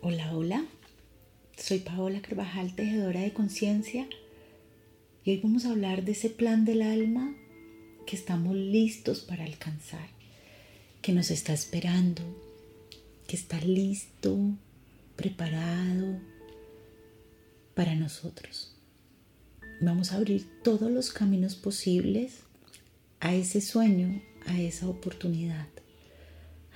Hola, hola. Soy Paola Carvajal, tejedora de conciencia. Y hoy vamos a hablar de ese plan del alma que estamos listos para alcanzar, que nos está esperando, que está listo, preparado para nosotros. Vamos a abrir todos los caminos posibles a ese sueño, a esa oportunidad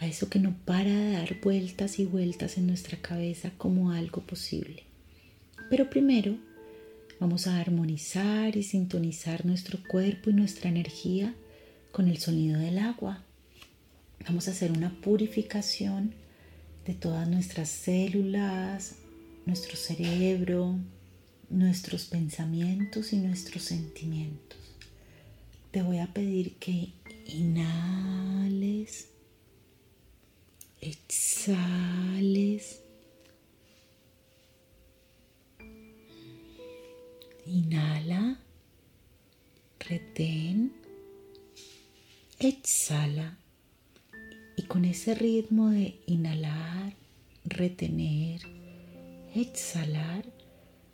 a eso que no para de dar vueltas y vueltas en nuestra cabeza como algo posible. Pero primero vamos a armonizar y sintonizar nuestro cuerpo y nuestra energía con el sonido del agua. Vamos a hacer una purificación de todas nuestras células, nuestro cerebro, nuestros pensamientos y nuestros sentimientos. Te voy a pedir que inhales exhales. Inhala, retén, exhala. Y con ese ritmo de inhalar, retener, exhalar,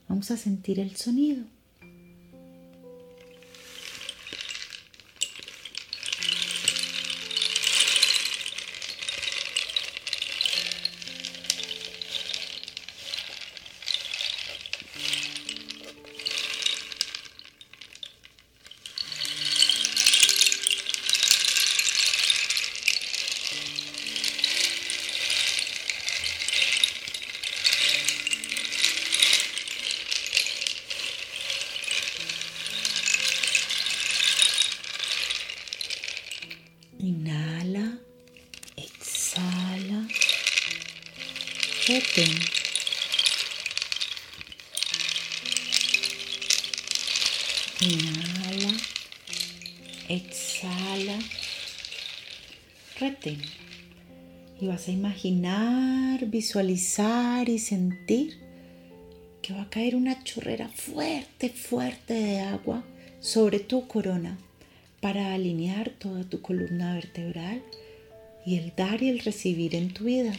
vamos a sentir el sonido. Retén. Inhala, exhala, retén. Y vas a imaginar, visualizar y sentir que va a caer una chorrera fuerte, fuerte de agua sobre tu corona para alinear toda tu columna vertebral y el dar y el recibir en tu vida.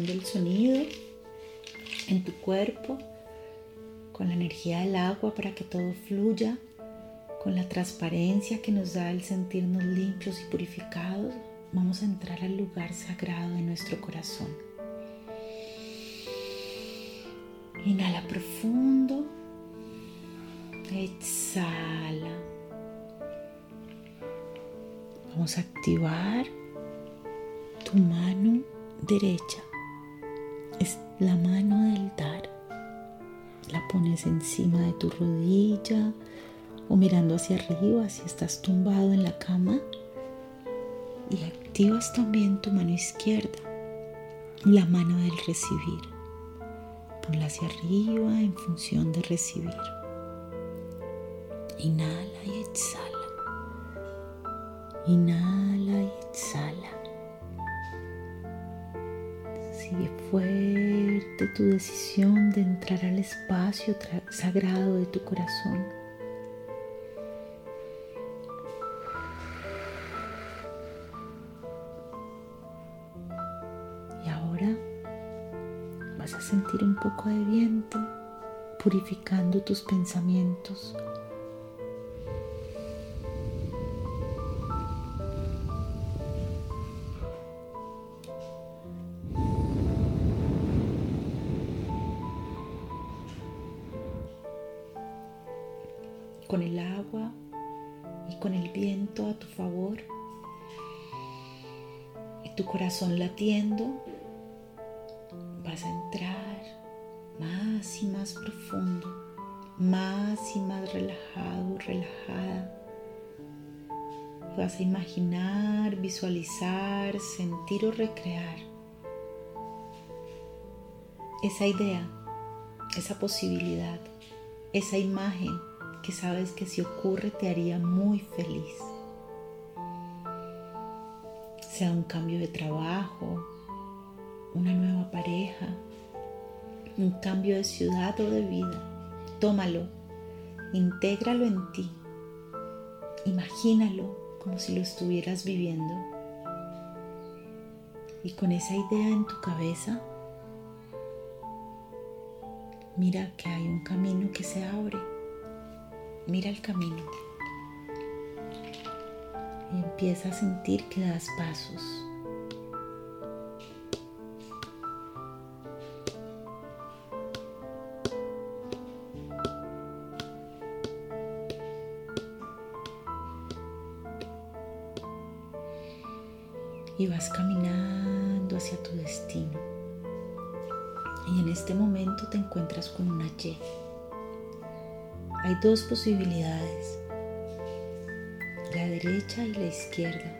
Del sonido en tu cuerpo, con la energía del agua para que todo fluya, con la transparencia que nos da el sentirnos limpios y purificados, vamos a entrar al lugar sagrado de nuestro corazón. Inhala profundo, exhala. Vamos a activar tu mano derecha. La mano del dar la pones encima de tu rodilla o mirando hacia arriba si estás tumbado en la cama y activas también tu mano izquierda, la mano del recibir. Ponla hacia arriba en función de recibir. Inhala y exhala. Inhala y exhala. Sigue fuerte tu decisión de entrar al espacio sagrado de tu corazón. Y ahora vas a sentir un poco de viento purificando tus pensamientos con el agua y con el viento a tu favor y tu corazón latiendo, vas a entrar más y más profundo, más y más relajado, relajada. Vas a imaginar, visualizar, sentir o recrear esa idea, esa posibilidad, esa imagen que sabes que si ocurre te haría muy feliz. sea un cambio de trabajo, una nueva pareja, un cambio de ciudad o de vida. Tómalo, intégralo en ti, imagínalo como si lo estuvieras viviendo. Y con esa idea en tu cabeza, mira que hay un camino que se abre. Mira el camino. Y empieza a sentir que das pasos. y vas caminando hacia tu destino. Y en este momento te encuentras con una Y. Hay dos posibilidades, la derecha y la izquierda.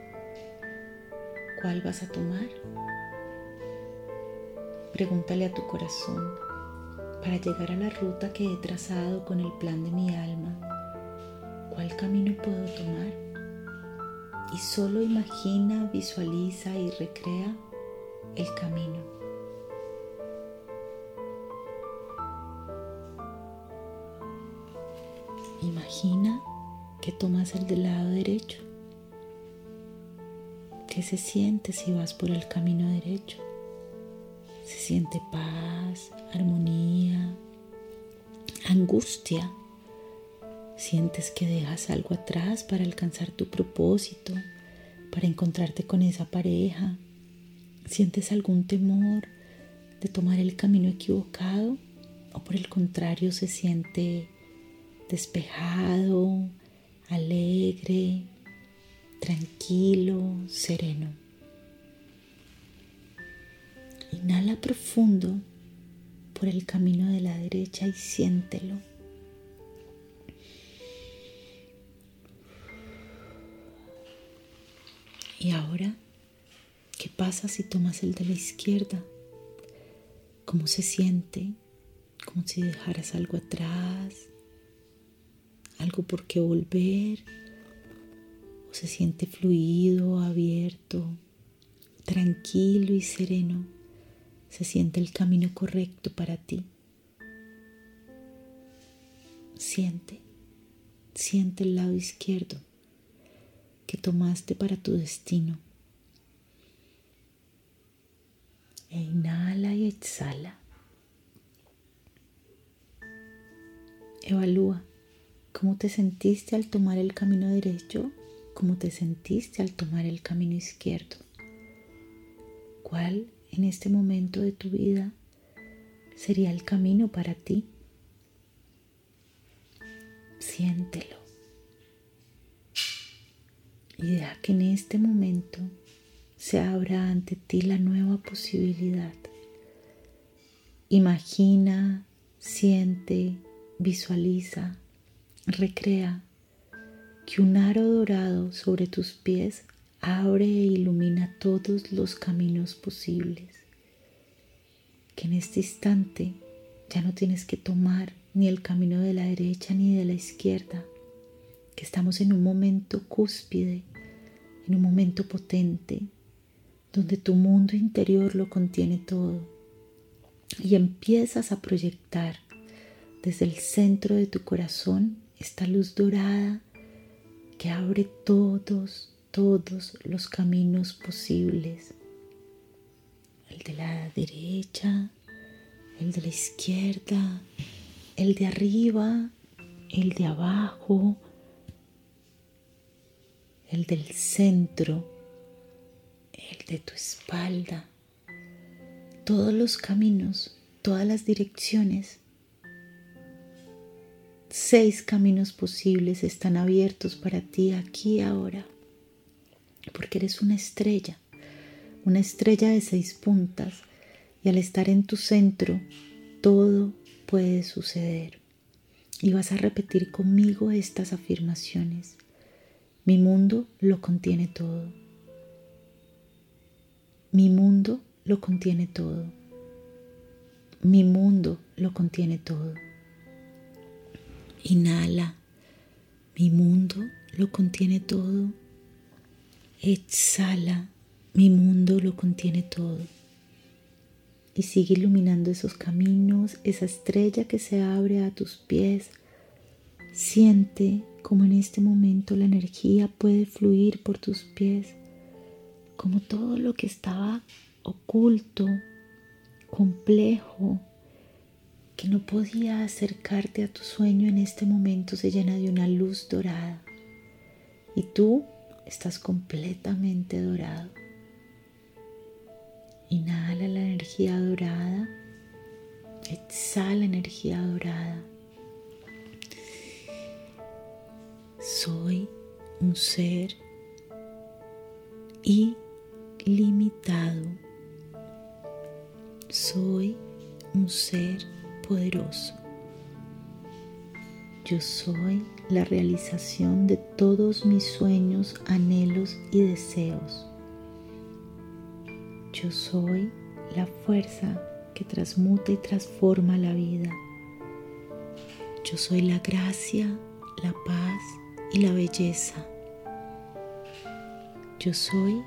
¿Cuál vas a tomar? Pregúntale a tu corazón para llegar a la ruta que he trazado con el plan de mi alma. ¿Cuál camino puedo tomar? y solo imagina, visualiza y recrea el camino. Imagina que tomas el del lado derecho. ¿Qué se siente si vas por el camino derecho? Se siente paz, armonía, angustia Sientes que dejas algo atrás para alcanzar tu propósito, para encontrarte con esa pareja. Sientes algún temor de tomar el camino equivocado o por el contrario se siente despejado, alegre, tranquilo, sereno. Inhala profundo por el camino de la derecha y siéntelo. Y ahora, ¿qué pasa si tomas el de la izquierda? ¿Cómo se siente? Como si dejaras algo atrás, algo por qué volver, o se siente fluido, abierto, tranquilo y sereno. Se siente el camino correcto para ti. Siente, siente el lado izquierdo que tomaste para tu destino. E inhala y exhala. Evalúa cómo te sentiste al tomar el camino derecho, cómo te sentiste al tomar el camino izquierdo. ¿Cuál en este momento de tu vida sería el camino para ti? Siéntelo y deja que en este momento se abra ante ti la nueva posibilidad. Imagina, siente, visualiza, recrea que un aro dorado sobre tus pies abre e ilumina todos los caminos posibles. Que en este instante ya no tienes que tomar ni el camino de la derecha ni de la izquierda, que estamos en un momento cúspide en un momento potente donde tu mundo interior lo contiene todo y empiezas a proyectar desde el centro de tu corazón esta luz dorada que abre todos, todos los caminos posibles. El de la derecha, el de la izquierda, el de arriba, el de abajo, el del centro, el de tu espalda, todos los caminos, todas las direcciones. Seis caminos posibles están abiertos para ti aquí y ahora, porque eres una estrella, una estrella de seis puntas, y al estar en tu centro, todo puede suceder. Y vas a repetir conmigo estas afirmaciones. Mi mundo lo contiene todo. Mi mundo lo contiene todo. Mi mundo lo contiene todo. Inhala. Mi mundo lo contiene todo. Exhala. Mi mundo lo contiene todo. Y sigue iluminando esos caminos, esa estrella que se abre a tus pies. Siente como en este momento la energía puede fluir por tus pies, como todo lo que estaba oculto, complejo, que no podía acercarte a tu sueño en este momento se llena de una luz dorada. Y tú estás completamente dorado. Inhala la energía dorada. Exhala energía dorada. Soy un ser ilimitado. Soy un ser poderoso. Yo soy la realización de todos mis sueños, anhelos y deseos. Yo soy la fuerza que transmuta y transforma la vida. Yo soy la gracia, la paz y la belleza. Yo soy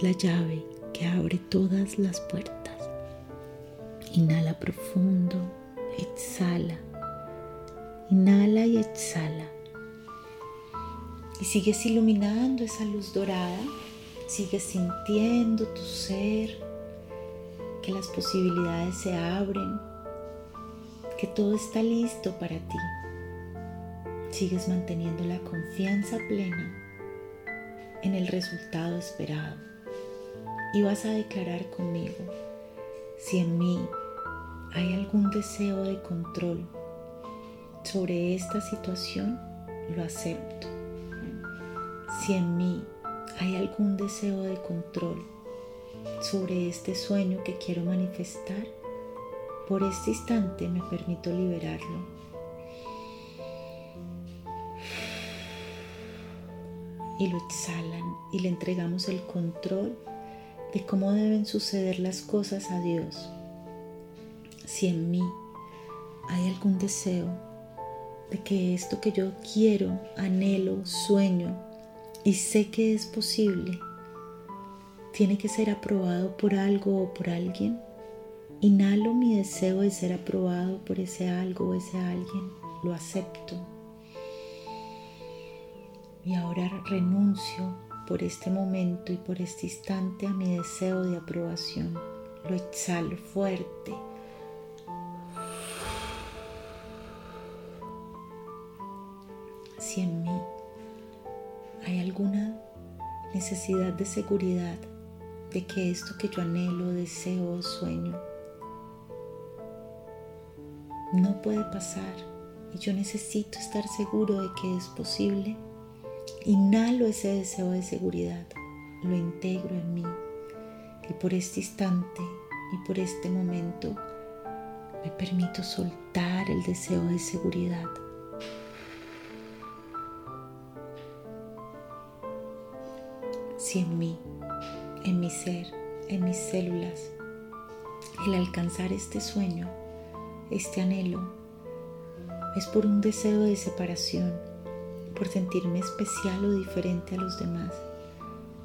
la llave que abre todas las puertas. Inhala profundo, exhala. Inhala y exhala. Y sigues iluminando esa luz dorada. Sigues sintiendo tu ser, que las posibilidades se abren, que todo está listo para ti. Sigues manteniendo la confianza plena en el resultado esperado. Y vas a declarar conmigo, si en mí hay algún deseo de control sobre esta situación, lo acepto. Si en mí hay algún deseo de control sobre este sueño que quiero manifestar, por este instante me permito liberarlo. Y lo exhalan y le entregamos el control de cómo deben suceder las cosas a Dios. Si en mí hay algún deseo de que esto que yo quiero, anhelo, sueño y sé que es posible, tiene que ser aprobado por algo o por alguien, inhalo mi deseo de ser aprobado por ese algo o ese alguien, lo acepto. Y ahora renuncio por este momento y por este instante a mi deseo de aprobación. Lo exhalo fuerte. Si en mí. Hay alguna necesidad de seguridad de que esto que yo anhelo, deseo o sueño no puede pasar y yo necesito estar seguro de que es posible, Inhalo ese deseo de seguridad, lo integro en mí. Y por este instante y por este momento me permito soltar el deseo de seguridad. Si en mí, en mi ser, en mis células, el alcanzar este sueño, este anhelo, es por un deseo de separación, por sentirme especial o diferente a los demás,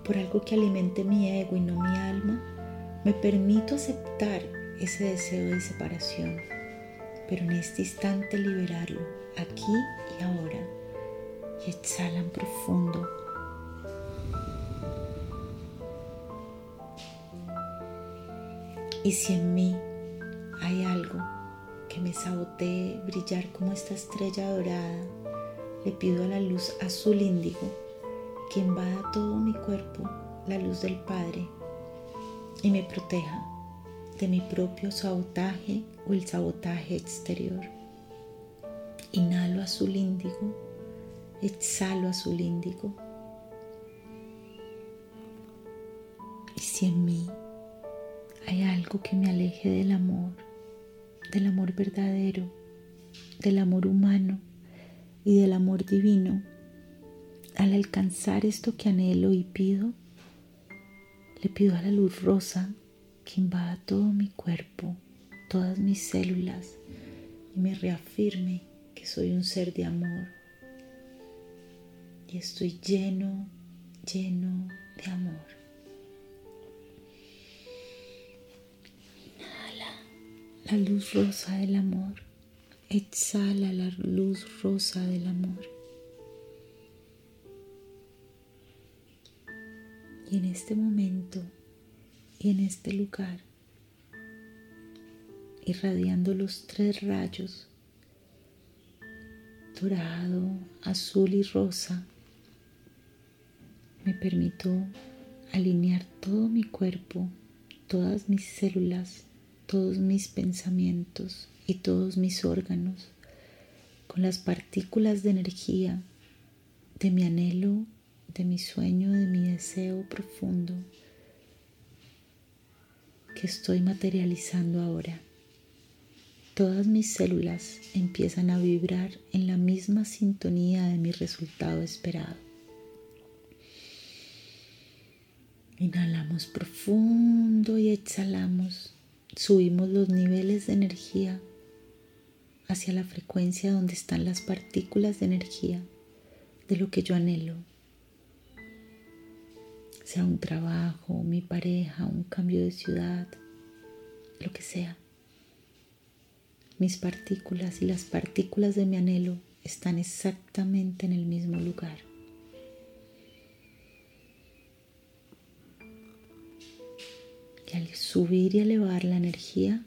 por algo que alimente mi ego y no mi alma, me permito aceptar ese deseo de separación, pero en este instante liberarlo, aquí y ahora, y exhalan profundo. Y si en mí hay algo que me sabotee brillar como esta estrella dorada, le pido a la luz azul índigo que invada todo mi cuerpo, la luz del Padre, y me proteja de mi propio sabotaje o el sabotaje exterior. Inhalo azul índigo, exhalo azul índigo. Y si en mí hay algo que me aleje del amor, del amor verdadero, del amor humano, y del amor divino, al alcanzar esto que anhelo y pido, le pido a la luz rosa que invada todo mi cuerpo, todas mis células y me reafirme que soy un ser de amor. Y estoy lleno, lleno de amor. La luz rosa del amor. Exhala la luz rosa del amor. Y en este momento y en este lugar, irradiando los tres rayos, dorado, azul y rosa, me permito alinear todo mi cuerpo, todas mis células, todos mis pensamientos y todos mis órganos con las partículas de energía de mi anhelo, de mi sueño, de mi deseo profundo que estoy materializando ahora. Todas mis células empiezan a vibrar en la misma sintonía de mi resultado esperado. Inhalamos profundo y exhalamos. Subimos los niveles de energía hacia la frecuencia donde están las partículas de energía de lo que yo anhelo. Sea un trabajo, mi pareja, un cambio de ciudad, lo que sea. Mis partículas y las partículas de mi anhelo están exactamente en el mismo lugar. Al subir y elevar la energía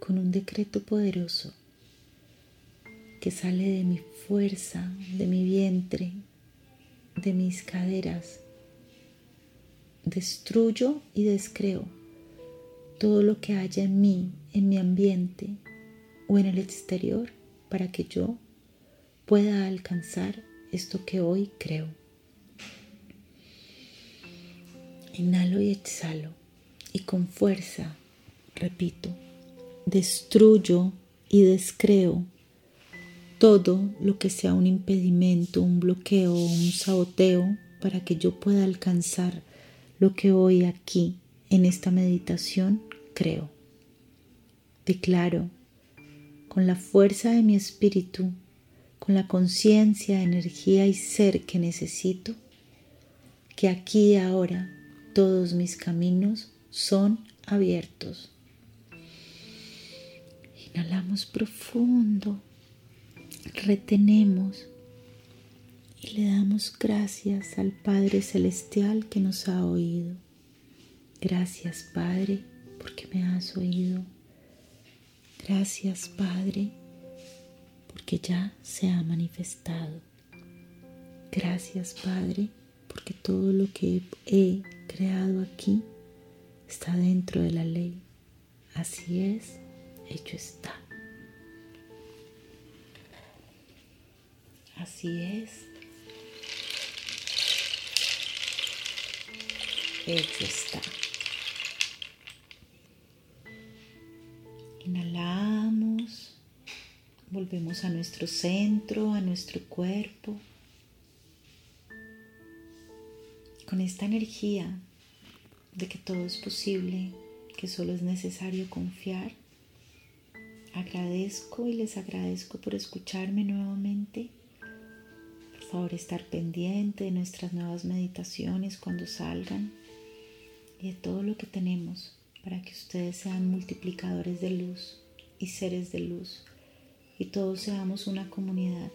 con un decreto poderoso que sale de mi fuerza, de mi vientre, de mis caderas, destruyo y descreo todo lo que haya en mí, en mi ambiente o en el exterior para que yo pueda alcanzar esto que hoy creo. Inhalo y exhalo y con fuerza repito, destruyo y descreo todo lo que sea un impedimento, un bloqueo un saboteo para que yo pueda alcanzar lo que hoy aquí en esta meditación creo. Declaro con la fuerza de mi espíritu, con la conciencia, energía y ser que necesito, que aquí y ahora todos mis caminos son abiertos. Inhalamos profundo, retenemos y le damos gracias al Padre Celestial que nos ha oído. Gracias Padre porque me has oído. Gracias Padre porque ya se ha manifestado. Gracias Padre porque todo lo que he creado aquí está dentro de la ley. Así es, hecho está. Así es. Hecho está. Inhalamos, volvemos a nuestro centro, a nuestro cuerpo. Con esta energía de que todo es posible, que solo es necesario confiar, agradezco y les agradezco por escucharme nuevamente. Por favor, estar pendiente de nuestras nuevas meditaciones cuando salgan y de todo lo que tenemos para que ustedes sean multiplicadores de luz y seres de luz y todos seamos una comunidad,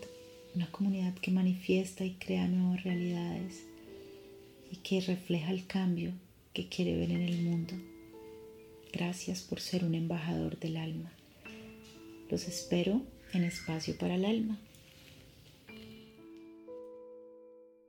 una comunidad que manifiesta y crea nuevas realidades y que refleja el cambio que quiere ver en el mundo. Gracias por ser un embajador del alma. Los espero en Espacio para el Alma.